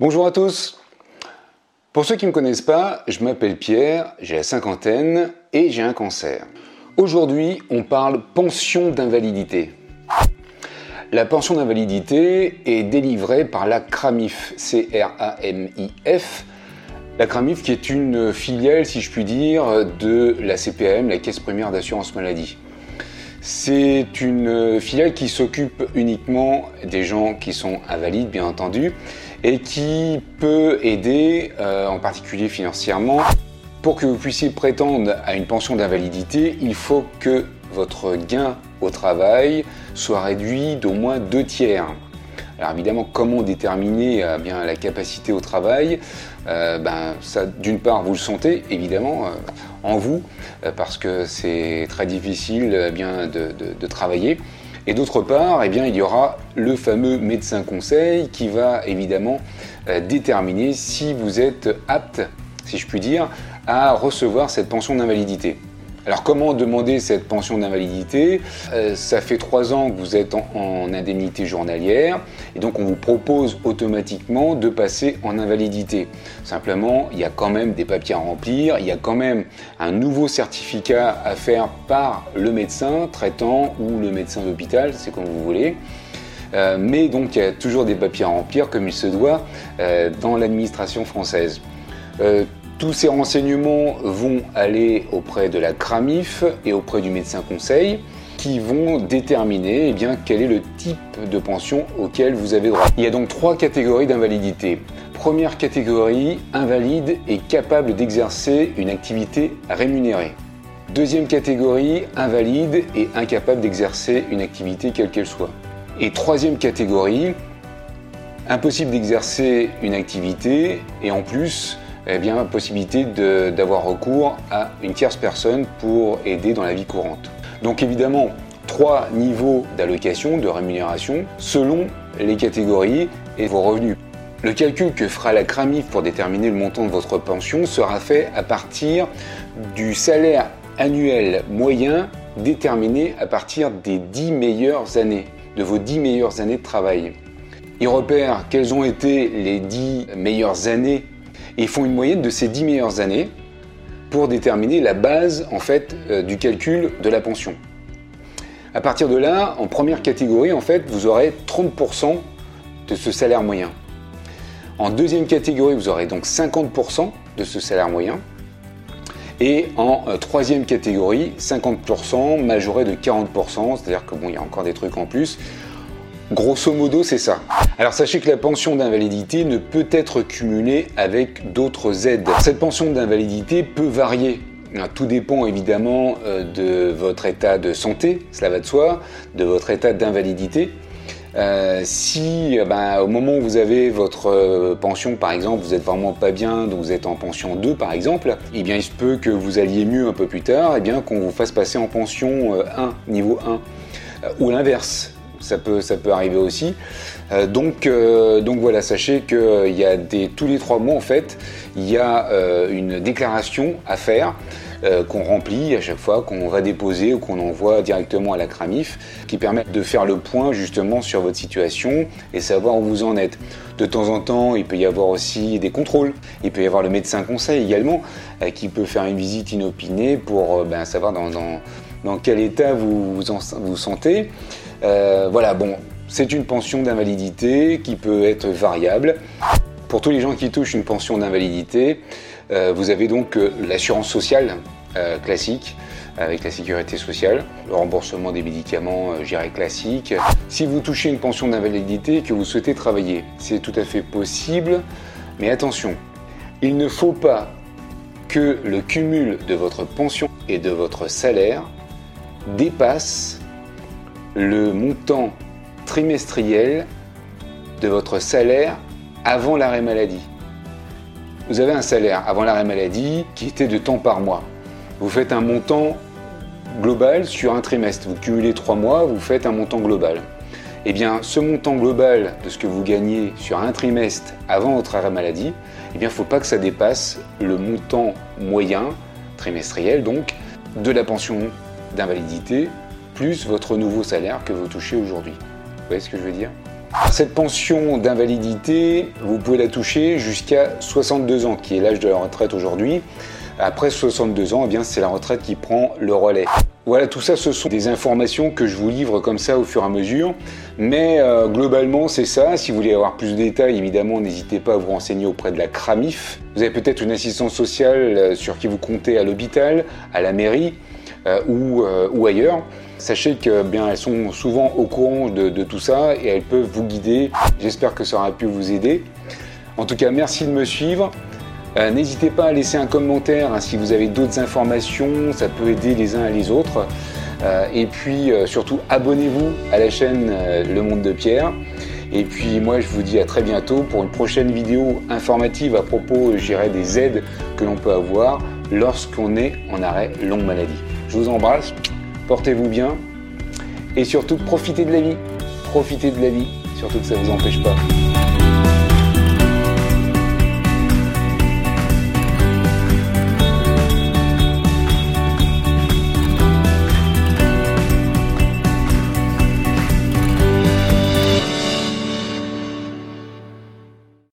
Bonjour à tous. Pour ceux qui ne me connaissent pas, je m'appelle Pierre, j'ai la cinquantaine et j'ai un cancer. Aujourd'hui, on parle pension d'invalidité. La pension d'invalidité est délivrée par la CRAMIF, C-R-A-M-I-F. La CRAMIF qui est une filiale, si je puis dire, de la CPM, la Caisse première d'assurance maladie. C'est une filiale qui s'occupe uniquement des gens qui sont invalides, bien entendu, et qui peut aider, euh, en particulier financièrement. Pour que vous puissiez prétendre à une pension d'invalidité, il faut que votre gain au travail soit réduit d'au moins deux tiers. Alors évidemment, comment déterminer euh, bien la capacité au travail? Euh, ben, D'une part, vous le sentez évidemment en vous, parce que c'est très difficile bien de travailler. Et d'autre part, eh il y aura le fameux médecin conseil qui va évidemment euh, déterminer si vous êtes apte, si je puis dire, à recevoir cette pension d'invalidité. Alors comment demander cette pension d'invalidité? Euh, Ça fait trois ans que vous êtes en, indemnité journalière et donc on vous propose automatiquement de passer en invalidité. Simplement, il y a quand même des papiers à remplir, il y a quand même un nouveau certificat à faire par le médecin traitant ou le médecin d'hôpital, c'est comme vous voulez. Euh, mais donc il y a toujours des papiers à remplir comme il se doit euh, dans l'administration française. Tous ces renseignements vont aller auprès de la CRAMIF et auprès du médecin conseil qui vont déterminer eh bien, quel est le type de pension auquel vous avez droit. Il y a donc trois catégories d'invalidité. Première catégorie, invalide et capable d'exercer une activité rémunérée. Deuxième catégorie, invalide et incapable d'exercer une activité quelle qu'elle soit. Et troisième catégorie, impossible d'exercer une activité et en plus eh bien, possibilité d'avoir recours à une tierce personne pour aider dans la vie courante. Donc évidemment, trois niveaux d'allocation, de rémunération, selon les catégories et vos revenus. Le calcul que fera la CRAMIF pour déterminer le montant de votre pension sera fait à partir du salaire annuel moyen déterminé à partir des 10 meilleures années, de vos 10 meilleures années de travail. Ils repèrent quelles ont été les 10 meilleures années ils font une moyenne de ces 10 meilleures années pour déterminer la base en fait euh, du calcul de la pension. À partir de là, en première catégorie, en fait, vous aurez 30% de ce salaire moyen. En deuxième catégorie, vous aurez donc 50% de ce salaire moyen. Et en euh, troisième catégorie, 50% majoré de 40%, c'est-à-dire que y a encore des trucs en plus. Grosso modo, c'est ça. Alors sachez que la pension d'invalidité ne peut être cumulée avec d'autres aides. Cette pension d'invalidité peut varier. Tout dépend évidemment euh, de votre état de santé, cela va de soi, de votre état d'invalidité. Euh, si euh, ben, au moment où vous avez votre pension, par exemple, vous êtes vraiment pas bien, donc vous êtes en pension 2 par exemple, eh bien il se peut que vous alliez mieux un peu plus tard, et eh bien qu'on vous fasse passer en pension 1, niveau 1. ou l'inverse, ça peut, ça peut arriver aussi. Euh, donc, euh, donc voilà, sachez qu'il euh, y a tous les trois mois en fait, il y a une déclaration à faire qu'on remplit à chaque fois, qu'on va déposer ou qu'on envoie directement à la CRAMIF, qui permet de faire le point justement sur votre situation et savoir où vous en êtes. De temps en temps, il peut y avoir aussi des contrôles. Il peut y avoir le médecin conseil également, qui peut faire une visite inopinée pour ben, savoir dans, dans, quel état vous vous, sentez. voilà, bon, c'est une pension d'invalidité qui peut être variable. Pour tous les gens qui touchent une pension d'invalidité, euh, vous avez donc euh, l'assurance sociale euh, classique avec la sécurité sociale, le remboursement des médicaments, j'irai classique. Si vous touchez une pension d'invalidité et que vous souhaitez travailler, c'est tout à fait possible, mais attention, il ne faut pas que le cumul de votre pension et de votre salaire dépasse le montant trimestriel de votre salaire avant l'arrêt maladie. Vous avez un salaire avant l'arrêt maladie qui était de temps par mois. Vous faites un montant global sur un trimestre. Vous cumulez trois mois, vous faites un montant global. Eh bien, ce montant global de ce que vous gagnez sur un trimestre avant votre arrêt maladie, eh bien, il ne faut pas que ça dépasse le montant moyen trimestriel, donc, de la pension d'invalidité, plus votre nouveau salaire que vous touchez aujourd'hui. Vous voyez ce que je veux dire? Cette pension d'invalidité, vous pouvez la toucher jusqu'à 62 ans, qui est l'âge de la retraite aujourd'hui. Après 62 ans, eh c'est la retraite qui prend le relais. Voilà, tout ça, ce sont des informations que je vous livre comme ça au fur et à mesure. Mais euh, globalement, c'est ça. Si vous voulez avoir plus de détails, évidemment, n'hésitez pas à vous renseigner auprès de la CRAMIF. Vous avez peut-être une assistance sociale euh, sur qui vous comptez à l'hôpital, à la mairie ou, ou, ailleurs. Sachez que bien, elles sont souvent au courant de, tout ça et elles peuvent vous guider. J'espère que ça aura pu vous aider. En tout cas, merci de me suivre. Euh, n'hésitez pas à laisser un commentaire hein, si vous avez d'autres informations, ça peut aider les uns et les autres. Euh, et puis euh, surtout, abonnez-vous à la chaîne Le Monde de Pierre. Et puis moi, je vous dis à très bientôt pour une prochaine vidéo informative à propos, des aides que l'on peut avoir lorsqu'on est en arrêt longue maladie. Je vous embrasse, portez-vous bien et surtout profitez de la vie. Profitez de la vie, surtout que ça ne vous empêche pas.